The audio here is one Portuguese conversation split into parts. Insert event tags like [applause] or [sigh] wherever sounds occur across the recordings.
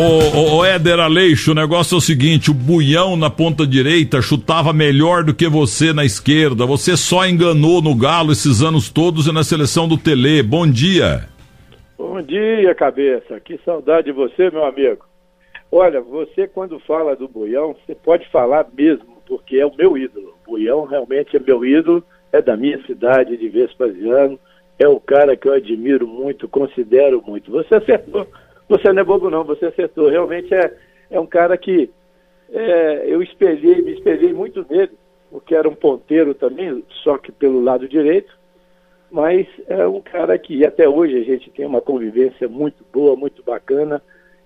ô, ô, Éder Aleixo, o negócio é o seguinte: o Buião na ponta direita chutava melhor do que você na esquerda. Você só enganou no Galo esses anos todos e na seleção do Tele. Bom dia. Bom dia, cabeça. Que saudade de você, meu amigo. Olha, você quando fala do Buião, você pode falar mesmo, porque é o meu ídolo. O Buião realmente é meu ídolo, é da minha cidade de Vespasiano, é o cara que eu admiro muito, considero muito. Você acertou você não é bobo não, você acertou. Realmente é, é um cara que é, eu espelhei, me espelhei muito nele, porque era um ponteiro também, só que pelo lado direito, mas é um cara que até hoje a gente tem uma convivência muito boa, muito bacana,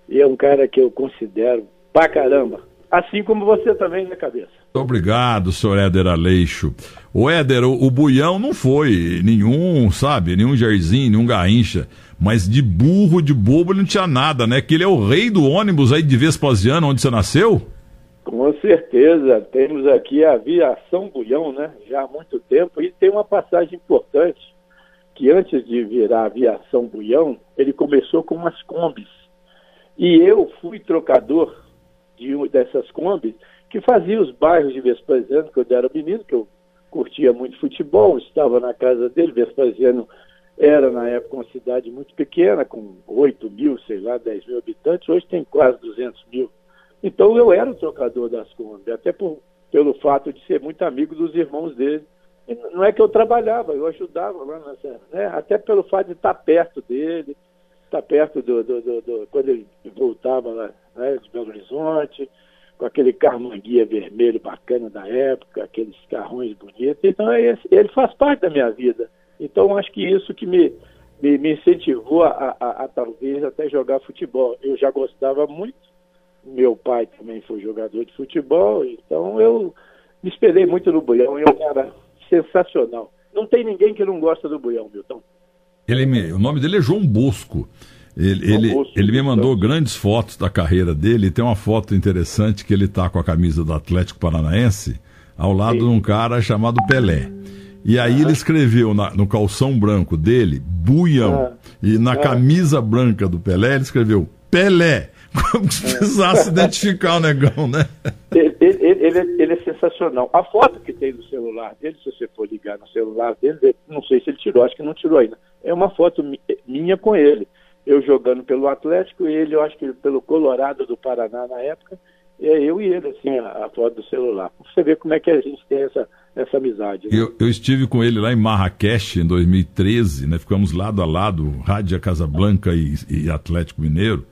e é um cara que eu considero pra caramba. Assim como você também, né, cabeça? Obrigado, senhor Éder Aleixo. O Éder, o, o Buião não foi nenhum, sabe, nenhum Jairzinho, nenhum Garrincha. Mas de burro, de bobo, ele não tinha nada, né? Que ele é o rei do ônibus aí de Vespasiano, onde você nasceu? Com certeza. Temos aqui a aviação Buião, né? Já há muito tempo. E tem uma passagem importante, que antes de virar aviação Buião, ele começou com umas combis. E eu fui trocador de uma dessas combis que fazia os bairros de Vespasiano, que eu era menino, que eu curtia muito futebol, estava na casa dele, Vespasiano era na época uma cidade muito pequena, com 8 mil, sei lá, 10 mil habitantes, hoje tem quase 200 mil. Então eu era o trocador das Kombi, até por, pelo fato de ser muito amigo dos irmãos dele. E não é que eu trabalhava, eu ajudava lá nessa, né? até pelo fato de estar perto dele, estar perto do, do, do, do quando ele voltava lá né, de Belo Horizonte, com aquele carro manguia vermelho bacana da época, aqueles carrões bonitos. Então é ele faz parte da minha vida. Então, acho que isso que me, me, me incentivou a, a, a, talvez até jogar futebol. Eu já gostava muito, meu pai também foi jogador de futebol, então eu me espelhei muito no Buião, é um cara sensacional. Não tem ninguém que não gosta do Buião, Milton. Ele me, o nome dele é João Bosco. Ele, ele, Bosco, ele me mandou grandes fotos da carreira dele. Tem uma foto interessante que ele está com a camisa do Atlético Paranaense ao lado Sim. de um cara chamado Pelé. E aí ele escreveu na, no calção branco dele, Buião. Ah. E na ah. camisa branca do Pelé, ele escreveu Pelé. [laughs] Como se precisasse identificar o negão, né? Ele, ele, ele, ele, é sensacional. A foto que tem no celular dele, se você for ligar no celular dele, não sei se ele tirou, acho que não tirou ainda. É uma foto minha com ele. Eu jogando pelo Atlético e ele, eu acho que pelo Colorado do Paraná na época. É eu e ele, assim, a, a foto do celular. Você vê como é que a gente tem essa essa amizade. Né? Eu, eu, estive com ele lá em Marrakech em 2013, né? Ficamos lado a lado, Rádio Casablanca e, e Atlético Mineiro.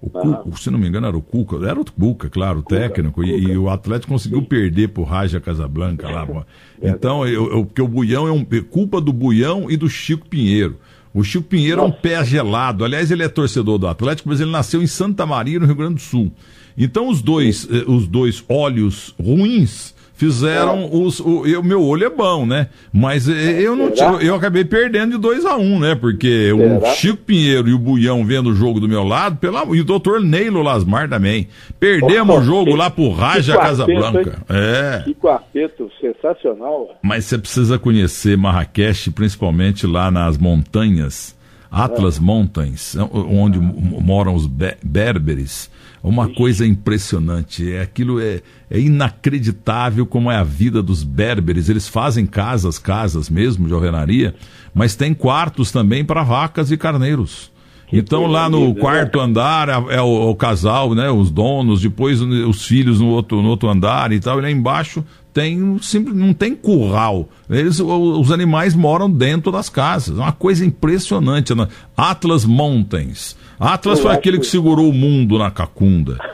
O ah. Cuca, se não me engano, era o Cuca, era o Cuca, claro, o Cuca, técnico, Cuca. E, e, o Atlético conseguiu Sim. perder pro Raja Casablanca lá. [laughs] então, eu, eu, porque o Buião é um, é culpa do Buião e do Chico Pinheiro. O Chico Pinheiro Nossa. é um pé gelado. Aliás, ele é torcedor do Atlético, mas ele nasceu em Santa Maria, no Rio Grande do Sul. Então, os dois, eh, os dois olhos ruins fizeram é. os. O, o, meu olho é bom, né? Mas é, eu não eu, eu acabei perdendo de 2 a 1 um, né? Porque Será? o Chico Pinheiro e o Buião vendo o jogo do meu lado, pela, e o doutor Neilo Lasmar também. Perdemos o jogo lá pro Raja Casablanca. É. Que quarteto sensacional. Mas você precisa conhecer Marrakech, principalmente lá nas montanhas. Atlas é. Mountains, onde moram os berberes uma coisa impressionante. É aquilo é, é inacreditável como é a vida dos berberes. Eles fazem casas, casas mesmo de alvenaria, mas tem quartos também para vacas e carneiros. Então lá no quarto andar é, é o, o, casal, né, os donos, depois os filhos no outro, no outro andar e tal. E lá embaixo tem não tem curral. Eles, os animais moram dentro das casas. É uma coisa impressionante. Né? Atlas Mountains. Atlas eu foi aquele que segurou o mundo na cacunda. [laughs]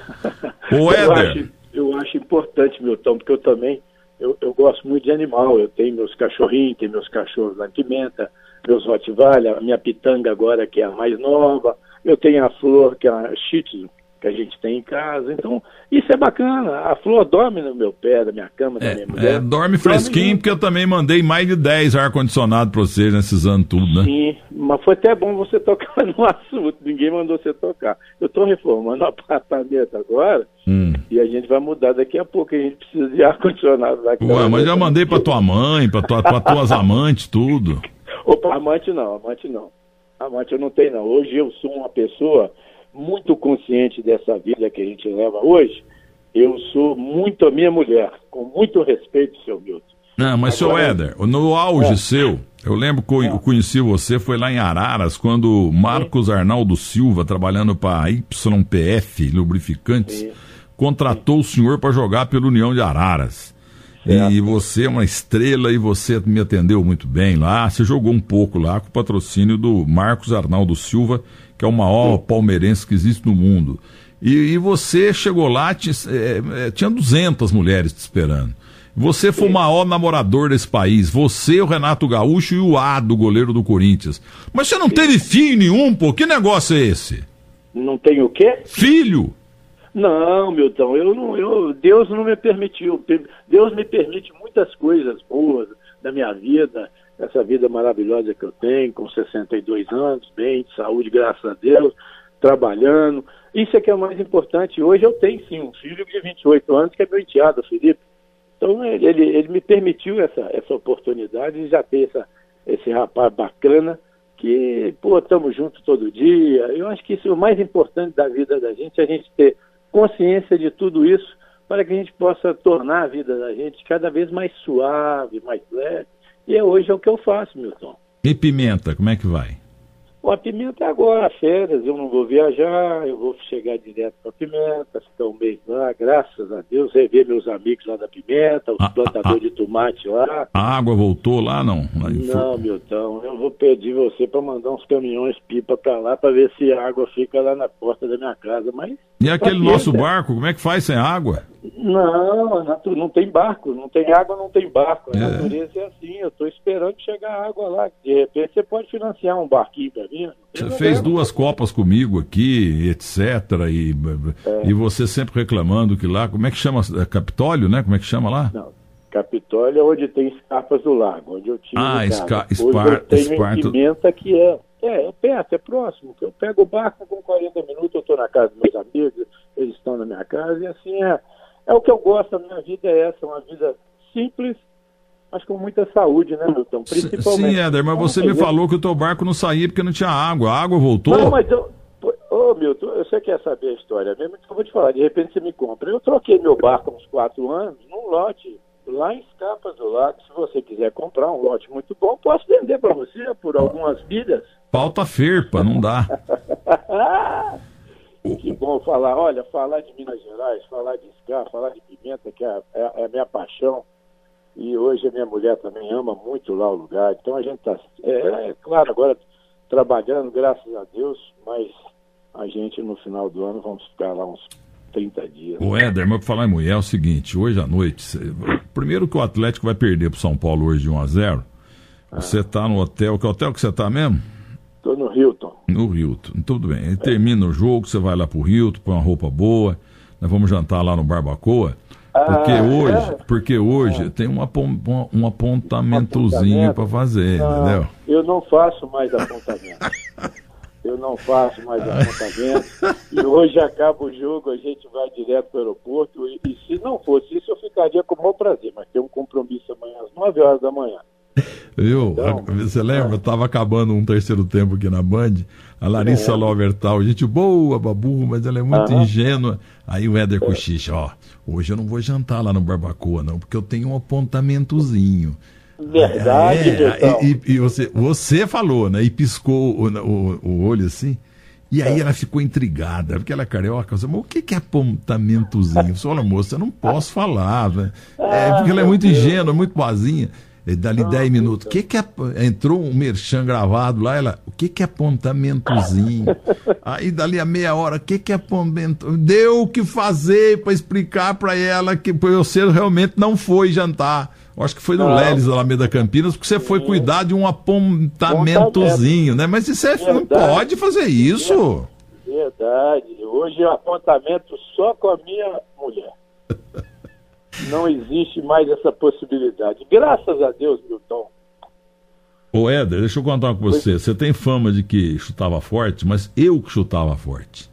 O Éder. Eu acho, eu acho importante, Milton, porque eu também eu, eu, gosto muito de animal. Eu tenho meus cachorrinhos, tenho meus cachorros na pimenta, meus Rottweiler, a minha pitanga agora, que é a mais nova. Eu tenho a flor, que é a Shih Tzu, que a gente tem em casa. Então, isso é bacana. A flor dorme no meu pé, da minha cama, da é, minha mulher. É, dorme fresquinho, dorme porque eu também mandei mais de 10 ar-condicionado para vocês nesses anos tudo, né? Sim, mas foi até bom você tocar [laughs] no assunto. Ninguém mandou você tocar. Eu estou reformando o apartamento agora hum. e a gente vai mudar daqui a pouco. A gente precisa de ar-condicionado lá. Ué, mas já mandei para tua mãe, para tua, tuas [laughs] amantes, tudo. Opa, amante não, amante não. Amante eu não tenho não. Hoje eu sou uma pessoa muito consciente dessa vida que a gente leva hoje, eu sou muito a minha mulher, com muito respeito, seu Milton. Não, mas, seu Éder, no auge é. seu, eu lembro que eu é. conheci você, foi lá em Araras, quando Marcos Arnaldo Silva, trabalhando para a YPF Lubrificantes, Sim. contratou Sim. o senhor para jogar pela União de Araras. E você é uma estrela e você me atendeu muito bem lá. Você jogou um pouco lá com o patrocínio do Marcos Arnaldo Silva, que é o maior palmeirense que existe no mundo. E, e você chegou lá, tinha, é, é tinha 200 mulheres te esperando. Você foi o maior namorador desse país. Você, o Renato Gaúcho e o Ado, goleiro do Corinthians. Mas você não teve filho nenhum, pô. Que negócio é esse? Não tem o quê? Filho. Não, Milton, eu não, eu, Deus não me permitiu. Deus me permite muitas coisas boas da minha vida, essa vida maravilhosa que eu tenho, com 62 anos, bem, de saúde, graças a Deus, trabalhando. Isso é que é o mais importante. Hoje eu tenho sim um filho de 28 anos que é meu enteado, Felipe. Então ele, ele, ele me permitiu essa, essa oportunidade de já ter essa, esse rapaz bacana que, pô, estamos juntos todo dia. Eu acho que isso é o mais importante da vida da gente, a gente ter consciência de tudo isso para que a gente possa tornar a vida da gente cada vez mais suave, mais leve. E hoje é o que eu faço, Milton. E pimenta, como é que vai? O a Pimenta é agora, férias, eu não vou viajar, eu vou chegar direto para Pimenta, ficar um mês lá, graças a Deus, rever meus amigos lá da Pimenta, os ah, plantadores ah, de tomate lá. A água voltou lá, não? Lá não, Milton, eu vou pedir você para mandar uns caminhões pipa para lá para ver se a água fica lá na porta da minha casa, mas... E aquele nosso barco, como é que faz sem água? Não, não tem barco, não tem água, não tem barco. A é. natureza é assim, eu estou esperando chegar água lá. De repente você pode financiar um barquinho para mim. Você fez duas copas comigo aqui, etc. E, é. e você sempre reclamando que lá, como é que chama? É Capitólio, né? Como é que chama lá? Não. Capitólio é onde tem escarpas do lago, onde eu tinha. Ah, esca, espar, eu tenho Esparto. Pimenta que é, é, é perto, é próximo. Eu pego o barco com 40 minutos, eu estou na casa dos meus amigos, eles estão na minha casa, e assim é é o que eu gosto, a minha vida é essa, uma vida simples, mas com muita saúde, né, Milton? Principalmente. Sim, Éder, mas você me falou que o teu barco não saía porque não tinha água. A água voltou? Não, mas eu. Ô, Milton, você quer saber a história mesmo? Então eu vou te falar, de repente você me compra. Eu troquei meu barco há uns quatro anos num lote lá em Escapas do Lago. Se você quiser comprar um lote muito bom, posso vender para você por algumas milhas. Pauta ferpa, não dá. [laughs] Que bom falar, olha, falar de Minas Gerais, falar de Scar, falar de Pimenta, que é, é, é, a minha paixão. E hoje a minha mulher também ama muito lá o lugar. Então a gente está, é, é, claro, agora trabalhando, graças a Deus, mas a gente no final do ano vamos ficar lá uns 30 dias. O Éder, mas para falar em mulher é o seguinte, hoje à noite, primeiro que o Atlético vai perder para São Paulo hoje de 1 a 0 ah. Você está no hotel, que hotel que você está mesmo? Estou no Hilton. No Hilton. Tudo bem. Aí termina o jogo, você vai lá pro Hilton, põe uma roupa boa, nós vamos jantar lá no Barbacoa. Porque ah, hoje, é? porque hoje é. tem um, um apontamentozinho para fazer, não, entendeu? Eu não faço mais apontamento. [laughs] eu não faço mais apontamento. e hoje acaba o jogo, a gente vai direto para o aeroporto. E, e se não fosse isso, eu ficaria com o maior prazer. Mas tem um compromisso amanhã às 9 horas da manhã. Viu? Então, Você lembra? É. Tava acabando um terceiro tempo aqui na Band. A Larissa é. Lovertal, gente boa, babu, mas ela é muito ingênua. Aí o Éder é. Cochicha, ó, hoje eu não vou jantar lá no Barbacoa, não, porque eu tenho um apontamentozinho. Verdade, é, e, e, você, você falou, né? E piscou o, o, o olho assim. E aí é. ela ficou intrigada, porque ela é carioca. Mas o que, que é apontamentozinho? Você falou, moça, eu não posso falar. Né? É, ah, porque ela é muito ingênua, muito boazinha. Dali 10 minutos. O que que é, entrou um merchan gravado lá, ela, o que que é apontamentozinho? [laughs] Aí dali a meia hora, o que que é apontamento? Deu o que fazer para explicar para ela que você realmente não foi jantar. Eu acho que foi no não. Leles Alameda Campinas, porque você foi cuidar de um apontamentozinho, né? Mas isso é, não pode fazer isso. Verdade. Hoje é apontamento só com a minha mulher. Não existe mais essa possibilidade. Graças a Deus, Milton. Ô Éder, deixa eu contar com você. Você tem fama de que chutava forte, mas eu que chutava forte.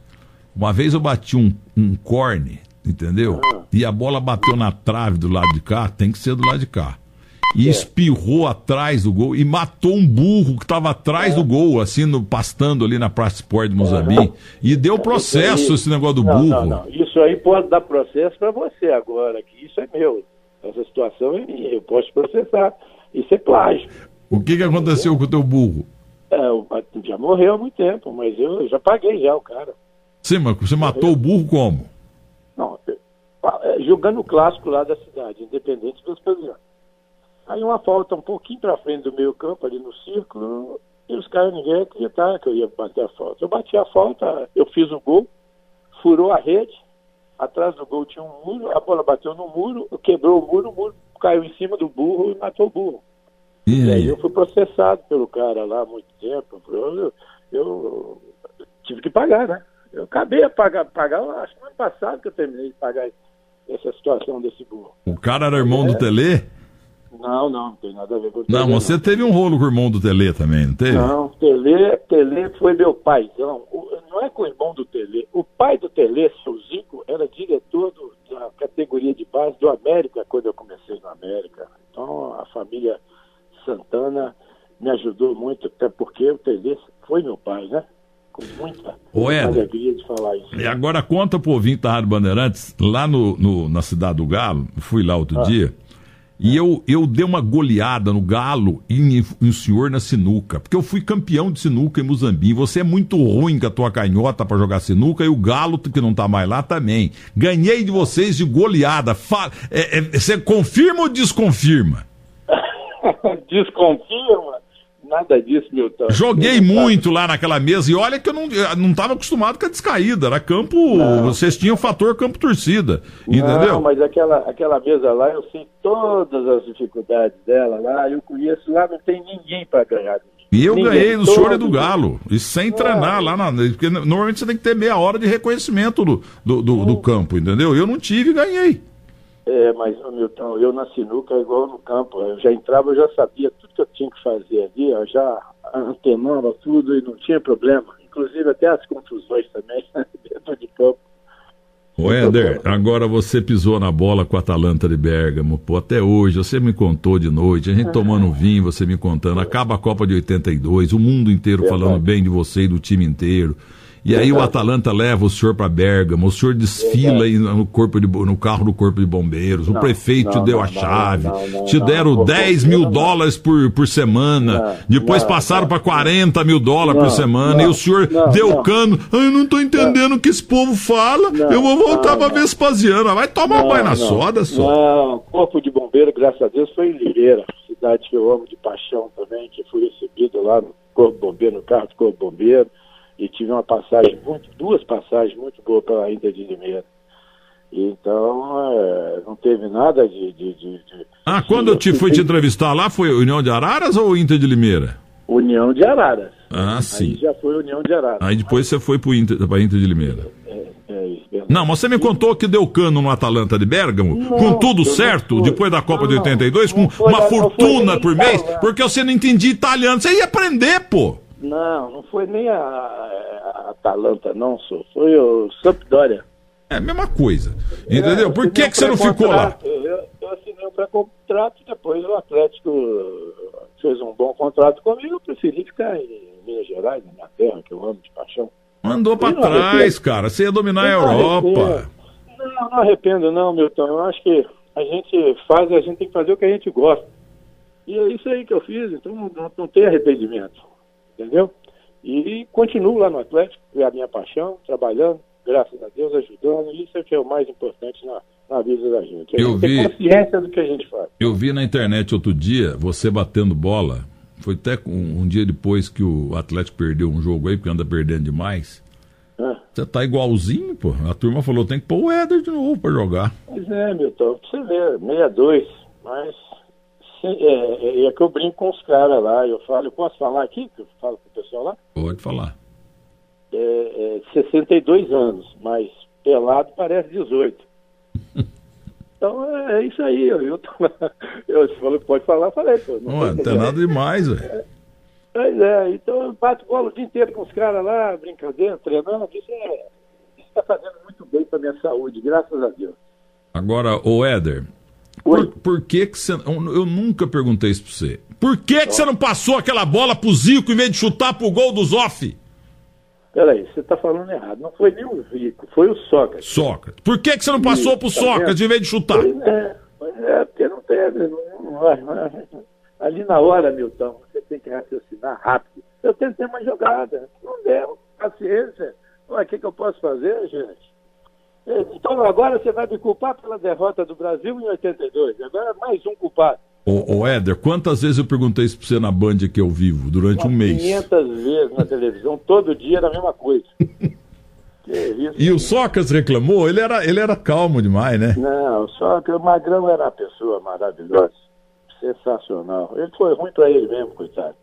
Uma vez eu bati um, um corne, entendeu? Ah. E a bola bateu na trave do lado de cá, tem que ser do lado de cá. E é. espirrou atrás do gol e matou um burro que estava atrás é. do gol, assim, no, pastando ali na Praça Esporte de Moçambique. E deu processo aí, esse negócio do não, burro. Não, não. Isso aí pode dar processo para você agora, que isso é meu. Essa situação é minha, eu posso processar. Isso é plágio. O que, que aconteceu com o teu burro? É, já morreu há muito tempo, mas eu já paguei já o cara. Sim, mas você matou o burro como? Não, é, jogando o clássico lá da cidade, independente dos pedidos. Aí uma falta um pouquinho para frente do meio campo, ali no círculo, e os caras ninguém acreditava que eu ia bater a falta. Eu bati a falta, eu fiz o gol, furou a rede, atrás do gol tinha um muro, a bola bateu no muro, quebrou o muro, o muro caiu em cima do burro e matou o burro. E, e aí eu fui processado pelo cara lá há muito tempo. Eu, eu, tive que pagar, né? Eu acabei a pagar, pagar, acho que no ano passado que eu terminei de pagar essa situação desse burro. O cara era irmão é. do Telê? Não, não, não tem nada a ver com o. Não, você não. teve um rolo com o irmão do Telê também, não teve? Não, Telê, Telê foi meu pai. Não, não é com o irmão do Telê. O pai do Telê, seu Zico, era diretor do, da categoria de base do América quando eu comecei no América. Então a família Santana me ajudou muito, até porque o Telê foi meu pai, né? Com muita alegria de falar isso. E agora conta pro ouvinte da Rádio Bandeirantes, lá no, no, na Cidade do Galo, fui lá outro ah. dia, e eu, eu dei uma goleada no Galo e em senhor na sinuca. Porque eu fui campeão de sinuca em Muzambique. Você é muito ruim com a tua canhota para jogar sinuca e o Galo, que não tá mais lá, também. Ganhei de vocês de goleada. É, é, você confirma ou desconfirma? [laughs] Desconfirma? Nada disso, Milton. Joguei muito lá naquela mesa e olha que eu não, não tava acostumado com a descaída. Era campo. Não. Vocês tinham o fator campo torcida. Entendeu? Não, mas aquela, aquela mesa lá, eu sei todas as dificuldades dela lá. Eu conheço lá, não tem ninguém para ganhar. E eu ninguém, ganhei do senhor e do Galo. E sem treinar lá na. Porque normalmente você tem que ter meia hora de reconhecimento do, do, do, do campo, entendeu? Eu não tive e ganhei. É, mas, Milton, eu na sinuca é igual no campo. Eu já entrava, eu já sabia tudo que eu tinha que fazer ali, eu já antenava tudo e não tinha problema. Inclusive até as confusões também [laughs] dentro de campo. O Éder, agora você pisou na bola com a Atalanta de Bergamo, pô, até hoje, você me contou de noite, a gente tomando vinho, você me contando, acaba a Copa de 82, o mundo inteiro falando bem de você e do time inteiro. E aí o Atalanta leva o senhor para Bergamo, o senhor desfila aí no, corpo de, no carro do corpo de bombeiros, não, o prefeito não, te deu não, a chave, te deram 10 mil dólares por, por semana, depois passaram para 40 mil dólares por semana, e o senhor deu cano, ah, eu não tô entendendo o que esse povo fala, eu vou voltar para Vespasiana, vai tomar banho na soda só. Não, corpo de bombeiro, graças a Deus, foi em Limeira, cidade que eu amo de paixão também, que fui recebido lá no corpo bombeiro, no carro do corpo bombeiro, e tive uma passagem, muito, duas passagens muito boas pela Inter de Limeira. Então, é, não teve nada de. de, de, de ah, quando eu te fui te entrevistar lá, foi União de Araras ou Inter de Limeira? União de Araras. Ah, sim. Aí já foi União de Araras. Aí depois você foi para Inter, Inter de Limeira. É, é isso, não, mas você me contou que deu cano no Atalanta de Bergamo, não, com tudo certo, depois da Copa não, de 82, com uma fortuna por mês, porque você não entendia italiano. Você ia aprender, pô. Não, não foi nem a, a Atalanta, não, sou. Foi o Sampdoria. É a mesma coisa. Entendeu? É, Por que, que você não ficou lá? Eu, eu assinei um pré-contrato, depois o Atlético fez um bom contrato comigo, eu preferi ficar em Minas Gerais, na minha terra, que eu amo de paixão. Mandou para trás, cara. Você ia dominar a Europa. Não, não arrependo, não, Milton. Eu acho que a gente faz, a gente tem que fazer o que a gente gosta. E é isso aí que eu fiz, então não, não tem arrependimento entendeu? E continuo lá no Atlético, é a minha paixão, trabalhando, graças a Deus, ajudando, isso é o que é o mais importante na, na vida da gente. A eu gente vi, consciência do que a gente faz. Eu vi na internet outro dia você batendo bola, foi até um, um dia depois que o Atlético perdeu um jogo aí, porque anda perdendo demais. É. Você tá igualzinho, pô. A turma falou, tem que pôr o Éder de novo pra jogar. Pois é, Milton, pra você ver, 62, mas é, é, é, que eu brinco com os caras lá. Eu falo, eu posso falar aqui? Que eu falo com o pessoal lá? Pode falar. É, é 62 anos, mas pelado parece 18. [laughs] então é, é, isso aí. Eu, eu, eu falei, pode falar, falei, pô. Não, não tem nada demais, velho. Pois é, então eu bato bola o dia inteiro com os caras lá, brincadeira, treinando. Isso é, está fazendo muito bem para minha saúde, graças a Deus. Agora, o Éder, Por, por, que que você... Eu nunca perguntei isso pra você. Por que que você não passou aquela bola pro Zico em vez de chutar pro gol do Zoff? Peraí, você está falando errado. Não foi nem o Zico, foi o Sócrates. Sócrates. Por que, que você não passou para o tá Sócrates em vez de chutar? Pois é, pois é porque não tem. Não, ali na hora, Milton, você tem que raciocinar rápido. Eu tentei uma jogada, não deu, paciência. O que, que eu posso fazer, gente? Então agora você vai me culpar pela derrota do Brasil em 82. Agora mais um culpado. Ô, ô Éder, quantas vezes eu perguntei isso pra você na Band que eu vivo durante um mês? 500 vezes na televisão, todo dia era a mesma coisa. [laughs] isso, e o Sócrates reclamou? Ele era, ele era calmo demais, né? Não, o Sócrates, o Magrão era uma pessoa maravilhosa, sensacional. Ele foi ruim para ele mesmo, coitado.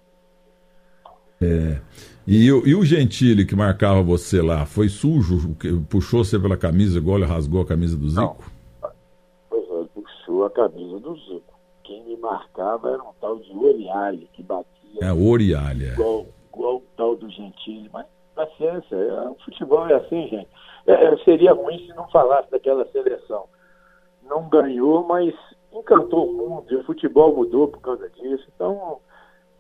É. E, e o Gentili que marcava você lá, foi sujo? Puxou você pela camisa igual ele rasgou a camisa do Zico? Não. Pois é, puxou a camisa do Zico quem me marcava era um tal de Oriale, que batia. É, Oriale. É. Igual, igual o tal do Gentili. Mas paciência, é, o futebol é assim, gente. É, é, seria ruim se não falasse daquela seleção. Não ganhou, mas encantou o mundo. E o futebol mudou por causa disso. Então,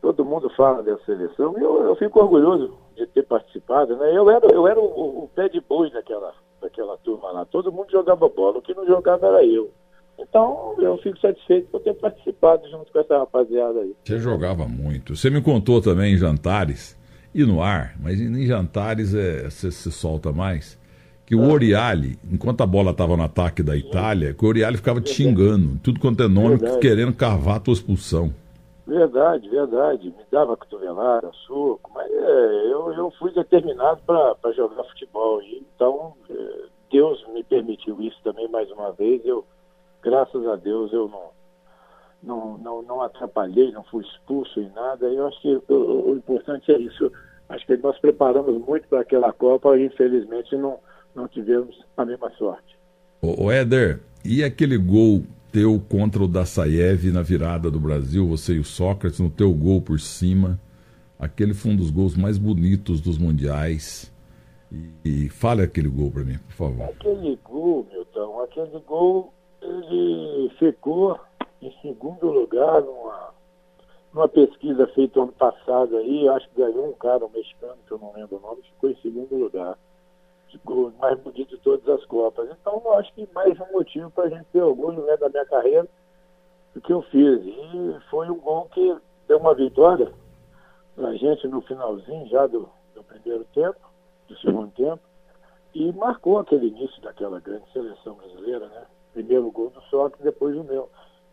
todo mundo fala dessa seleção. E eu, eu fico orgulhoso de ter participado. Né? Eu era, eu era o, o pé de boi daquela, daquela turma lá. Todo mundo jogava bola. O que não jogava era eu. Então, eu fico satisfeito por ter participado junto com essa rapaziada aí. Você jogava muito. Você me contou também em jantares, e no ar, mas em jantares é, você se solta mais, que o Oriale, enquanto a bola estava no ataque da Itália, que o Oriale ficava te xingando, tudo quanto é nome, verdade. querendo cavar a tua expulsão. Verdade, verdade. Me dava cotovelada, soco, mas é, eu, eu fui determinado para jogar futebol. E, então, é, Deus me permitiu isso também mais uma vez. Eu graças a Deus eu não, não, não, não atrapalhei, não fui expulso em nada. Eu acho que o, o importante é isso. Acho que nós preparamos muito para aquela Copa e infelizmente não, não tivemos a mesma sorte. O, o Éder, e aquele gol teu contra o Dassaev na virada do Brasil, você e o Sócrates, no teu gol por cima? Aquele foi um dos gols mais bonitos dos mundiais. E, e fale aquele gol para mim, por favor. Aquele gol, Milton, aquele gol ele ficou em segundo lugar numa, numa pesquisa feita ano passado aí, acho que ganhou um cara, um mexicano, que eu não lembro o nome, ficou em segundo lugar. Mais bonito de todas as Copas. Então, eu acho que mais um motivo para a gente ter orgulho né, da minha carreira do que eu fiz. E foi um gol que deu uma vitória para a gente no finalzinho já do, do primeiro tempo, do segundo tempo, e marcou aquele início daquela grande seleção brasileira, né? primeiro gol do Sócrates, depois o meu.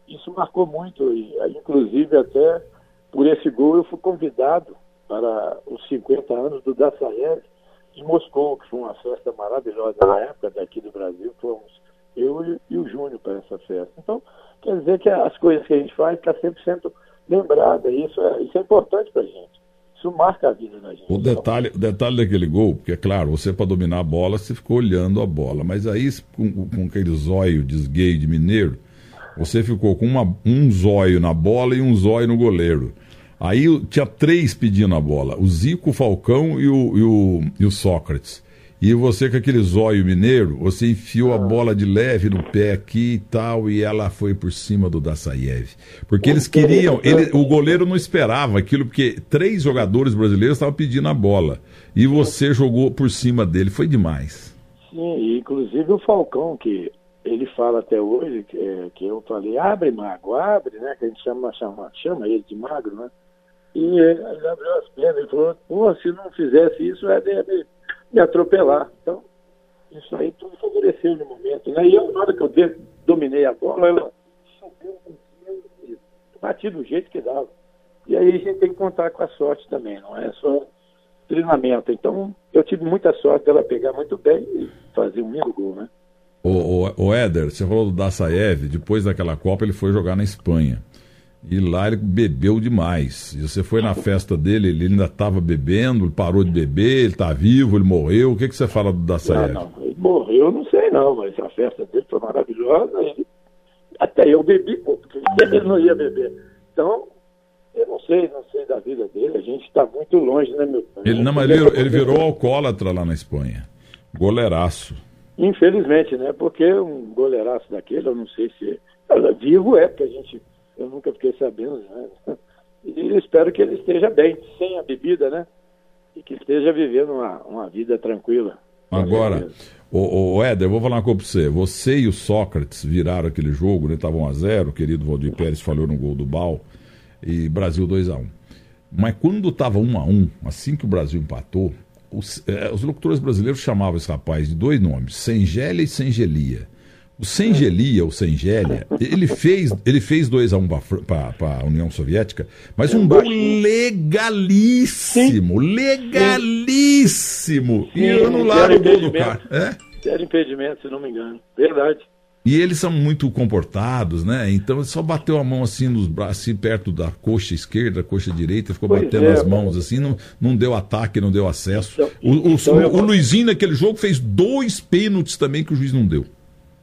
Isso marcou muito, e inclusive até por esse gol eu fui convidado para os 50 anos do Dassaev em Moscou, que foi uma festa maravilhosa na época daqui do Brasil, fomos eu e, e o Júnior para essa festa. Então, quer dizer que as coisas que a gente faz está sempre sendo lembrada, e isso é, isso é importante para a gente. Isso marca a vida da gente. O detalhe, o detalhe daquele gol, porque é claro, você para dominar a bola, você ficou olhando a bola, mas aí com, com aquele zóio de esgueio de mineiro, você ficou com uma, um zóio na bola e um zóio no goleiro. Aí tinha três pedindo a bola: o Zico, o Falcão e o, e o, e o Sócrates. E você com aquele zóio mineiro, você enfiou a bola de leve no pé aqui e tal, e ela foi por cima do Dassaiev. Porque eles queriam, ele, o goleiro não esperava aquilo, porque três jogadores brasileiros estavam pedindo a bola. E você jogou por cima dele, foi demais. Sim, inclusive o Falcão, que ele fala até hoje, que, é, que eu falei, abre mago, abre, né? Que a gente chama, chama, chama ele de magro, né? E ele, abriu as pernas, ele falou, pô, se não fizesse isso, é dele me atropelar. Então, isso aí tudo favoreceu no momento. Né? E eu, na hora que eu dominei a bola, ela e bati do jeito que dava. E aí a gente tem que contar com a sorte também, não é só treinamento. Então, eu tive muita sorte dela pegar muito bem e fazer um lindo gol, né? O, o, o Éder, você falou do Dassaev, depois daquela Copa ele foi jogar na Espanha. E lá ele bebeu demais. E você foi na festa dele, ele ainda estava bebendo, ele parou de beber, ele está vivo, ele morreu. O que, que você fala do Daçaev? Não, não, ele morreu, não sei não, mas a festa dele foi maravilhosa. Ele... Até eu bebi, porque [laughs] ele não ia beber. Então, eu não sei, não sei da vida dele, a gente está muito longe, né, meu pai? Ele, não, mas ele, ele virou alcoólatra lá na Espanha. Goleiraço. Infelizmente, né? Porque um goleiraço daquele, eu não sei se Vivo é, porque a gente, eu nunca fiquei sabendo, né? [laughs] E espero que ele esteja bem, sem a bebida, né? E que esteja vivendo uma, uma vida tranquila. Agora, o, o Éder, eu vou falar uma coisa pra você. Você e o Sócrates viraram aquele jogo, né? Estavam 1x0, o querido Valdir Pérez falhou no gol do Bal, e Brasil 2x1. Mas quando estava 1x1, assim que o Brasil empatou, os, eh, os locutores brasileiros chamavam esse rapaz de dois nomes, Sengélia e Sengelia. O Sengelia, o Sengélia, ele fez, ele fez 2x1 um para a União Soviética, mas um gol legalíssimo, legalíssimo. E anularam o gol do cara. É? Era impedimento, se não me engano. Verdade. E eles são muito comportados, né? Então ele só bateu a mão assim nos braços, assim, perto da coxa esquerda, coxa direita, ficou pois batendo é, as mãos assim, não, não deu ataque, não deu acesso. Então, o, o, então o, o Luizinho naquele jogo fez dois pênaltis também que o juiz não deu.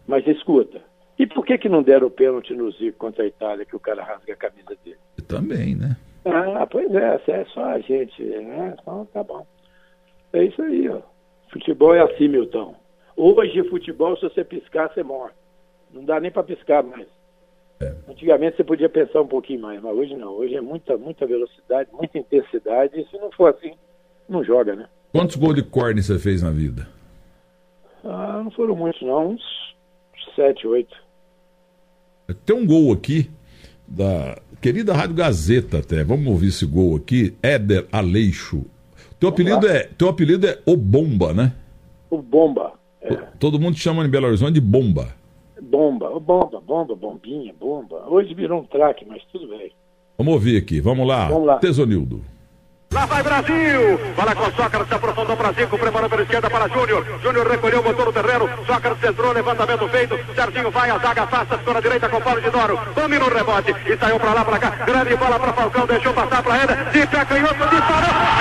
Mas escuta, e por que, que não deram o pênalti no Zico contra a Itália, que o cara rasga a camisa dele? Também, né? Ah, pois é, é só a gente, né? Então tá bom. É isso aí, ó. Futebol é assim, Milton. Hoje, futebol, se você piscar, você morre. Não dá nem para piscar mais. É. Antigamente você podia pensar um pouquinho mais, mas hoje não. Hoje é muita, muita velocidade, muita intensidade. E se não for assim, não joga, né? Quantos gols de corne você fez na vida? Ah, não foram muitos, não. Uns sete, oito. Tem um gol aqui da querida Rádio Gazeta até. Vamos ouvir esse gol aqui. Éder Aleixo. Teu apelido, é, teu apelido é O Bomba, né? O Bomba. É. Todo mundo chama em Belo Horizonte de Bomba. Bomba, bomba, bomba, bombinha, bomba. Hoje virou um traque, mas tudo bem. Vamos ouvir aqui, vamos lá. Vamos lá. Tesonildo. Lá vai Brasil! Bola com Sócrates, se aprofundou Brasil, preparou pela esquerda para Júnior. Júnior recolheu, botou no terreno. Sócrates entrou, levantamento feito. Serginho vai, a zaga afasta, ficou na direita com o Paulo de Doro. Domina o rebote e saiu para lá, para cá. Grande bola para Falcão, deixou passar para ele. De pé canhoto, disparou.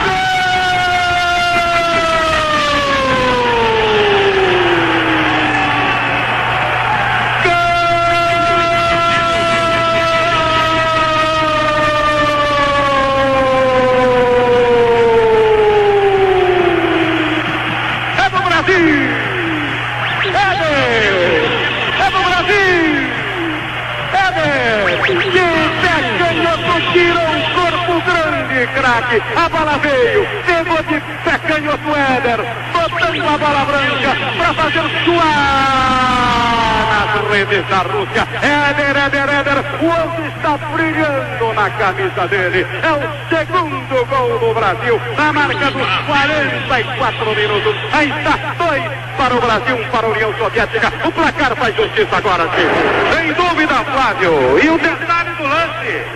Da Rússia. Éder, Éder, Éder, o outro está brilhando na camisa dele. É o segundo gol do Brasil, na marca dos 44 minutos. Aí está, dois para o Brasil, um para a União Soviética. O placar faz justiça agora, sim. Sem dúvida, Flávio. E o detalhe.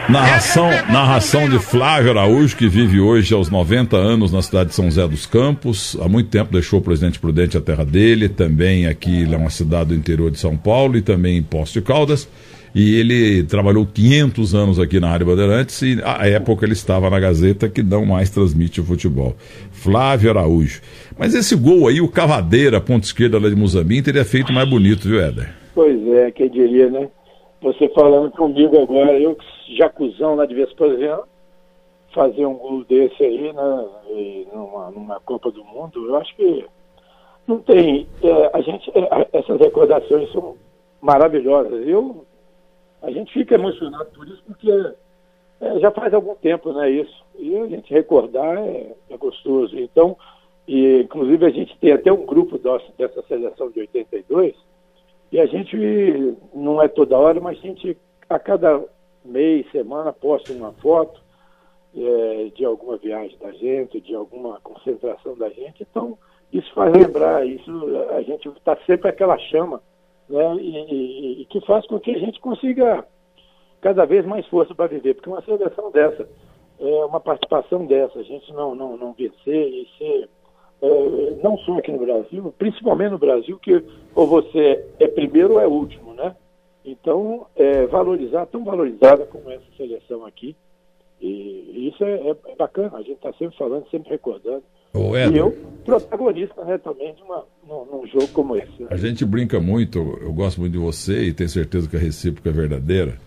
Narração, narração de Flávio Araújo, que vive hoje aos 90 anos na cidade de São José dos Campos. Há muito tempo deixou o presidente Prudente a terra dele, também aqui é uma cidade do interior de São Paulo e também em Poço de Caldas. E ele trabalhou 500 anos aqui na Rádio Bandeirantes e à época ele estava na Gazeta que não mais transmite o futebol. Flávio Araújo. Mas esse gol aí, o Cavadeira, ponta esquerda lá de Muzambim, teria feito mais bonito, viu, Éder? Pois é, quem diria, né? Você falando comigo agora, eu, Jacuzão lá de Vespasiano, fazer um gol desse aí, né? Numa, numa Copa do Mundo, eu acho que não tem. É, a gente, é, essas recordações são maravilhosas. Eu, a gente fica emocionado por isso porque é, já faz algum tempo, né? Isso. E a gente recordar é, é gostoso. Então, e, inclusive, a gente tem até um grupo dessa, dessa seleção de 82, e a gente, não é toda hora, mas a gente, a cada mês, semana, posta uma foto é, de alguma viagem da gente, de alguma concentração da gente. Então, isso faz lembrar, isso a gente está sempre aquela chama, né? E, e, e, que faz com que a gente consiga cada vez mais força para viver, porque uma seleção dessa, é, uma participação dessa, a gente não, não, não vencer e ser é, não só aqui no Brasil, principalmente no Brasil, que ou você é primeiro ou é último, né? Então, é, valorizar, tão valorizada como essa seleção aqui, e isso é, é bacana, a gente está sempre falando, sempre recordando. E eu, protagonista né, também de uma, num, num, jogo como esse. Né? A gente brinca muito, eu gosto muito de você e tenho certeza que a recíproca é verdadeira.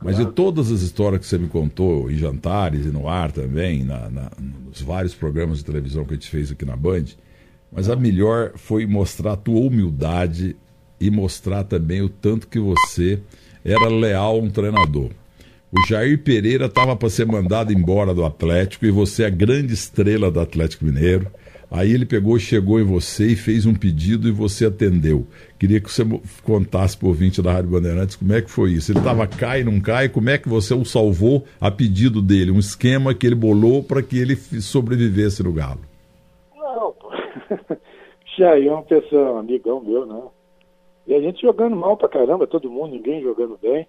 Mas de todas as histórias que você me contou, em jantares e no ar também, na, na, nos vários programas de televisão que a gente fez aqui na Band, mas a melhor foi mostrar a tua humildade e mostrar também o tanto que você era leal a um treinador. O Jair Pereira estava para ser mandado embora do Atlético e você é a grande estrela do Atlético Mineiro. Aí ele pegou, chegou em você e fez um pedido e você atendeu. Queria que você contasse para o da Rádio Bandeirantes como é que foi isso. Ele estava cai, não cai, como é que você o salvou a pedido dele? Um esquema que ele bolou para que ele sobrevivesse no Galo. Não, pô. [laughs] Jair é uma pessoa, um amigão meu, né? E a gente jogando mal pra caramba, todo mundo, ninguém jogando bem.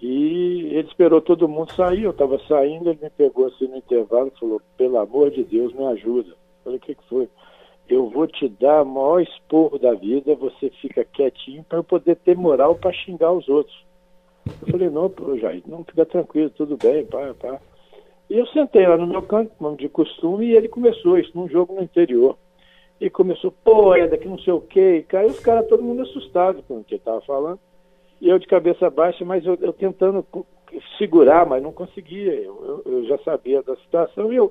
E ele esperou todo mundo sair, eu estava saindo, ele me pegou assim no intervalo e falou, pelo amor de Deus, me ajuda. Falei, o que, que foi? Eu vou te dar o maior esporro da vida, você fica quietinho para eu poder ter moral para xingar os outros. Eu falei, não, pô, Jair, não, fica tranquilo, tudo bem, pá, pá. E eu sentei lá no meu canto, como de costume, e ele começou isso num jogo no interior. E começou, pô, é daqui não sei o quê, e caiu os caras, todo mundo assustado com o que ele estava falando. E eu de cabeça baixa, mas eu, eu tentando segurar, mas não conseguia. Eu, eu, eu já sabia da situação e eu,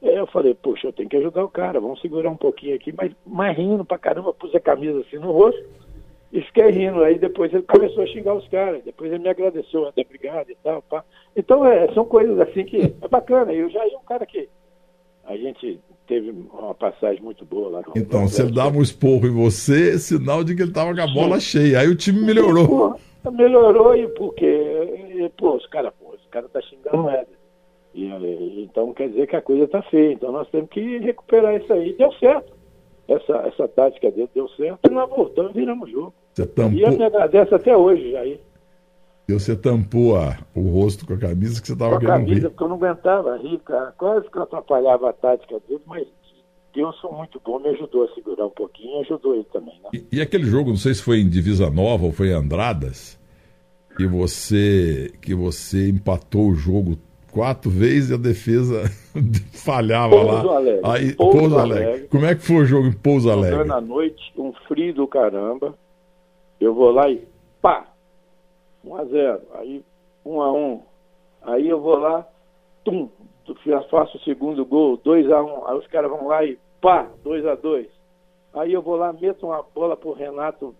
é, eu falei, poxa, eu tenho que ajudar o cara, vamos segurar um pouquinho aqui, mas, mas rindo pra caramba, pus a camisa assim no rosto e fiquei rindo. Aí depois ele começou a xingar os caras, depois ele me agradeceu, até obrigado e tal. Pá. Então é, são coisas assim que é bacana. Eu já ia um cara que a gente teve uma passagem muito boa lá no Então, se ele dava um esporro em você, sinal de que ele estava com a bola cheia. Aí o time melhorou. Pô, melhorou e porque, pô, os caras, pô, os caras tá xingando o e, então quer dizer que a coisa está feia. Então nós temos que recuperar isso aí. Deu certo. Essa, essa tática dele deu certo e nós voltamos e viramos o jogo. Você tampou... E eu me agradeço até hoje, Jair. E você tampou a, o rosto com a camisa que você estava querendo camisa, rir. porque eu não aguentava rir, cara. Quase que eu atrapalhava a tática dele, mas Deus foi muito bom, me ajudou a segurar um pouquinho e ajudou ele também. Né? E, e, aquele jogo, não sei se foi em Divisa Nova ou foi em Andradas, que você, que você empatou o jogo quatro vezes e a defesa [laughs] falhava Pouso lá. Alegre. Aí, Pouso, Pouso Alegre. Alegre. Como é que foi o jogo em Pouso Alegre? na noite, um frio do caramba. Eu vou lá e pá! 1 a 0 Aí 1 a 1 Aí eu vou lá, tum, faço o segundo gol, 2 a 1 Aí os caras vão lá e pá, 2 a 2 Aí eu vou lá, meto uma bola pro Renato,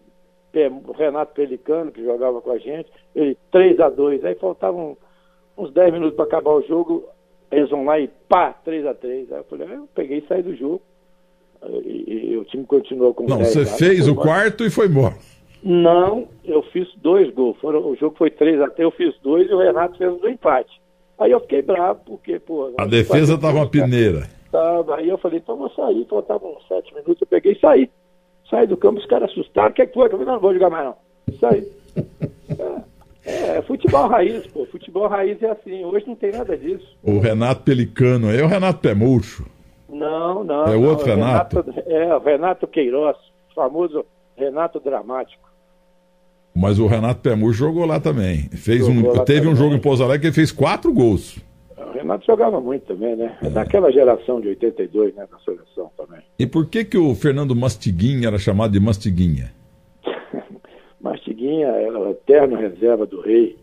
Renato Pelicano, que jogava com a gente, ele 3 a 2 Aí faltavam uns 10 minutos para acabar o jogo, eles vão lá e pá, 3 a 3 Aí eu falei, ah, eu peguei e saí do jogo. E, e o time continuou com Não, você fez o quarto e foi embora. Não, eu fiz dois gols. Foram, o jogo foi 3 a 3 eu fiz dois e o Renato fez do empate. Aí eu fiquei bravo, porque, pô. A defesa estava uma peneira. Tava, aí eu falei, então vou sair, faltavam sete minutos, eu peguei e saí. Saí do campo, os caras assustaram, o que é que foi? Eu falei, não, não vou jogar mais não. Saí. [laughs] É, é, futebol raiz, pô. Futebol raiz é assim. Hoje não tem nada disso. O Renato Pelicano é o Renato Pemurcho. Não, não. É outro não, Renato? Renato? É, o Renato Queiroz, famoso Renato Dramático. Mas o Renato Pemur jogou lá também. Fez um, teve também. um jogo em Pouso Alegre que ele fez quatro gols. O Renato jogava muito também, né? É. Daquela geração de 82, né? Da seleção também. E por que que o Fernando Mastiguinha era chamado de Mastiguinha? [laughs] Mastiguinha era o eterno reserva do rei.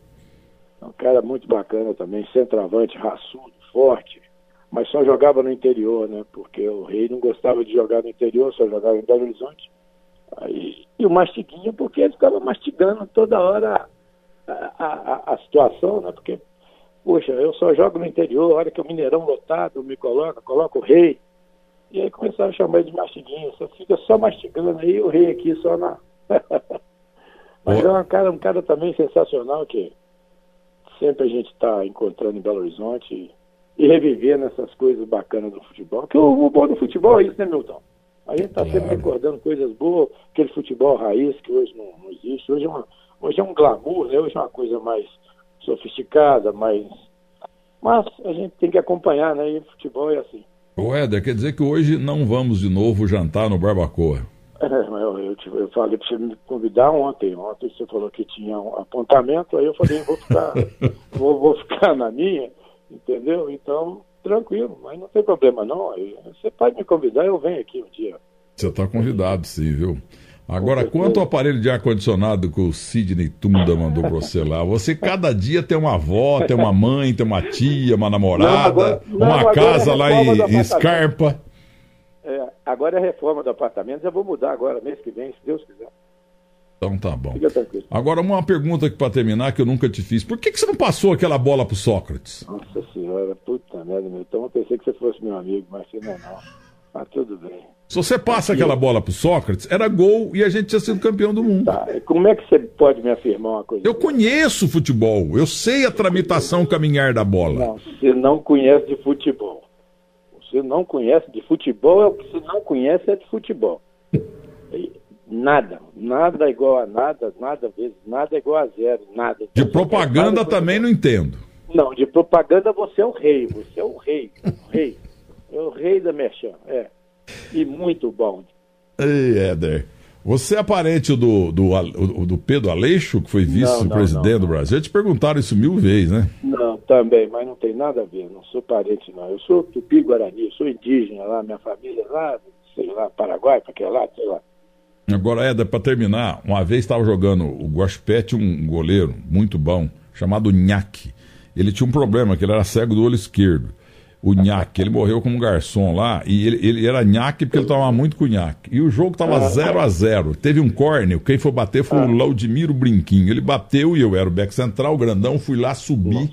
Um cara muito bacana também, centroavante, raçudo, forte. Mas só jogava no interior, né? Porque o rei não gostava de jogar no interior, só jogava em Belo Horizonte. E o mastiguinho, porque ele ficava mastigando toda hora a, a, a, situação, né? Porque, poxa, eu só jogo no interior, a hora que o Mineirão lotado me coloca, coloca o rei. E aí começaram a chamar ele de mastiguinho, só fica só mastigando aí, o rei aqui só na. [laughs] Mas é um cara, um cara também sensacional que sempre a gente está encontrando em Belo Horizonte e, e revivendo essas coisas bacanas do futebol. Que o, o bom do futebol é isso, né, Milton? A gente está claro. sempre recordando coisas boas, aquele futebol raiz que hoje não, não existe. Hoje é, uma, hoje é um glamour, né? hoje é uma coisa mais sofisticada, mais. Mas a gente tem que acompanhar, né? E o futebol é assim. O Éder, quer dizer que hoje não vamos de novo jantar no Barbacoa? É, eu, eu, eu falei para você me convidar ontem. Ontem você falou que tinha um apontamento, aí eu falei, vou ficar, [laughs] vou, vou ficar na minha, entendeu? Então, tranquilo, mas não tem problema não. Você pode me convidar, eu venho aqui um dia. Você está convidado, sim, viu? Agora, quanto ao aparelho de ar-condicionado que o Sidney Tunda mandou para você lá, você cada dia tem uma avó, tem uma mãe, tem uma tia, uma namorada, não, agora, não, uma casa é lá em, em Scarpa. É, agora é reforma do apartamento, já vou mudar agora, mês que vem, se Deus quiser. Então tá bom. Agora, uma pergunta aqui para terminar que eu nunca te fiz. Por que, que você não passou aquela bola pro Sócrates? Nossa senhora, puta merda, meu. Então eu pensei que você fosse meu amigo, mas você não é não. Mas tudo bem. Se você passa aquela bola pro Sócrates, era gol e a gente tinha sido campeão do mundo. Tá, como é que você pode me afirmar uma coisa? Eu conheço futebol, eu sei a tramitação caminhar da bola. Não, você não conhece de futebol. Você não conhece de futebol, é o que você não conhece é de futebol. [laughs] Nada, nada igual a nada, nada vezes, nada igual a zero, nada. De propaganda também não entendo. Não, de propaganda você é o rei, você é o rei, o rei. É o rei da Merchan, é. E muito bom. Ei, Éder. Você é parente do, do, do Pedro Aleixo, que foi vice-presidente do Brasil? Já te perguntaram isso mil vezes, né? Não, também, mas não tem nada a ver, não sou parente, não. Eu sou tupi-guarani, sou indígena lá, minha família lá, sei lá, Paraguai, para aquele lá, sei lá. Agora, Éder, para terminar, uma vez estava jogando o Guaspete, um goleiro muito bom, chamado Nhaque. Ele tinha um problema, que ele era cego do olho esquerdo o Nhaque. Ele morreu como garçom lá e ele, ele era Nhaque porque ele tomava muito cunhaque. E o jogo tava 0 a 0 Teve um córner, quem foi bater foi o Laudimiro Brinquinho. Ele bateu e eu era o back central, grandão, fui lá subir.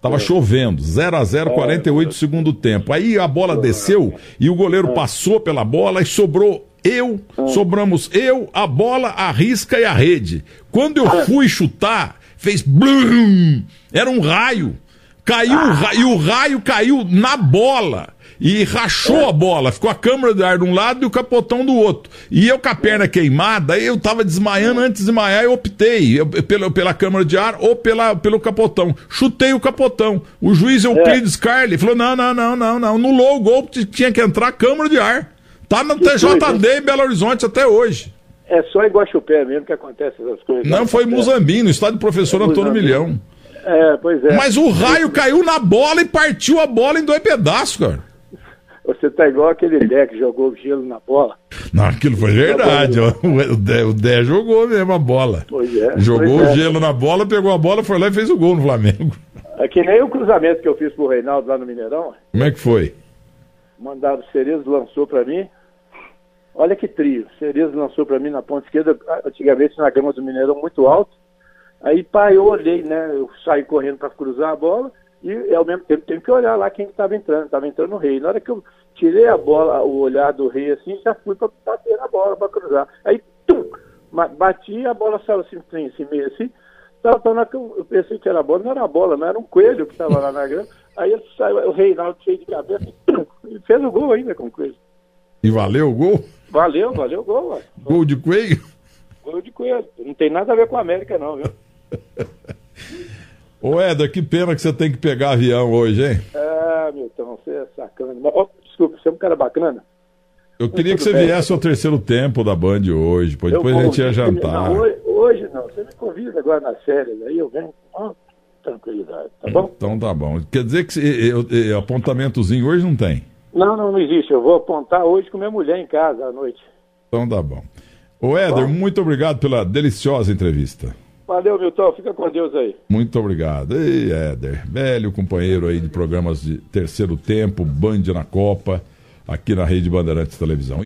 Tava chovendo, 0 a 0 48 segundo tempo. Aí a bola desceu e o goleiro passou pela bola e sobrou eu, sobramos eu, a bola, a risca e a rede. Quando eu fui chutar, fez blum! Era um raio. Caiu e o raio caiu na bola e rachou a bola. Ficou a câmara de ar de um lado e o capotão do outro. E eu com a perna queimada, eu tava desmaiando antes de desmaiar, eu optei eu, pela, pela câmara de ar ou pela, pelo capotão. Chutei o capotão. O juiz Euclides é. Carli falou: não, não, não, não, não. Anulou o gol, tinha que entrar a câmara de ar. Tá no TJD em Belo Horizonte até hoje. É só em Guaxupé mesmo que acontece essas coisas. Não, foi em Muzambinho, no estádio do professor é Antônio Milhão. É, pois é. Mas o raio caiu na bola e partiu a bola em dois pedaços, cara. Você tá igual aquele Dé que jogou gelo na bola. Não, aquilo foi verdade. O Dé, o Dé jogou mesmo a bola. Pois é. Jogou pois o gelo é. na bola, pegou a bola, foi lá e fez o gol no Flamengo. É que nem o cruzamento que eu fiz pro Reinaldo lá no Mineirão. Como é que foi? Mandaram o Cerezo, lançou para mim. Olha que trio. Cerezo lançou para mim na ponta esquerda, antigamente na grama do Mineirão muito alto. Aí, pá, eu olhei, né? Eu saí correndo para cruzar a bola e ao mesmo tempo tenho que olhar lá quem estava entrando. Estava entrando o rei. Na hora que eu tirei a bola, o olhar do rei assim, já fui para bater na bola, para cruzar. Aí, tum! Bati a bola saiu assim, assim meio assim. Tava, tava, eu pensei que era bola, não era bola, não era um coelho que estava lá na grama. Aí saiu, o Reinaldo cheio de cabeça, [coughs] e fez o gol ainda com o coelho. E valeu o gol? Valeu, valeu o gol. Ué. Gol de coelho? Gol de coelho. Não tem nada a ver com a América, não, viu? [laughs] Ô Éder, que pena que você tem que pegar avião hoje, hein? Ah, Milton, você é sacana. Oh, desculpa, você é um cara bacana. Eu queria que você bem. viesse ao terceiro tempo da Band hoje, depois a gente ia jantar. Não, hoje, hoje, não, você me convida agora nas férias, aí eu venho com tranquilidade, tá bom? Então tá bom. Quer dizer que eu, eu, apontamentozinho hoje não tem? Não, não, não existe. Eu vou apontar hoje com minha mulher em casa à noite. Então tá bom. Ô Éder, bom. muito obrigado pela deliciosa entrevista. Valeu, Milton. Fica com Deus aí. Muito obrigado. Ei, Éder, velho companheiro aí de programas de terceiro tempo, Band na Copa, aqui na Rede Bandeirantes Televisão.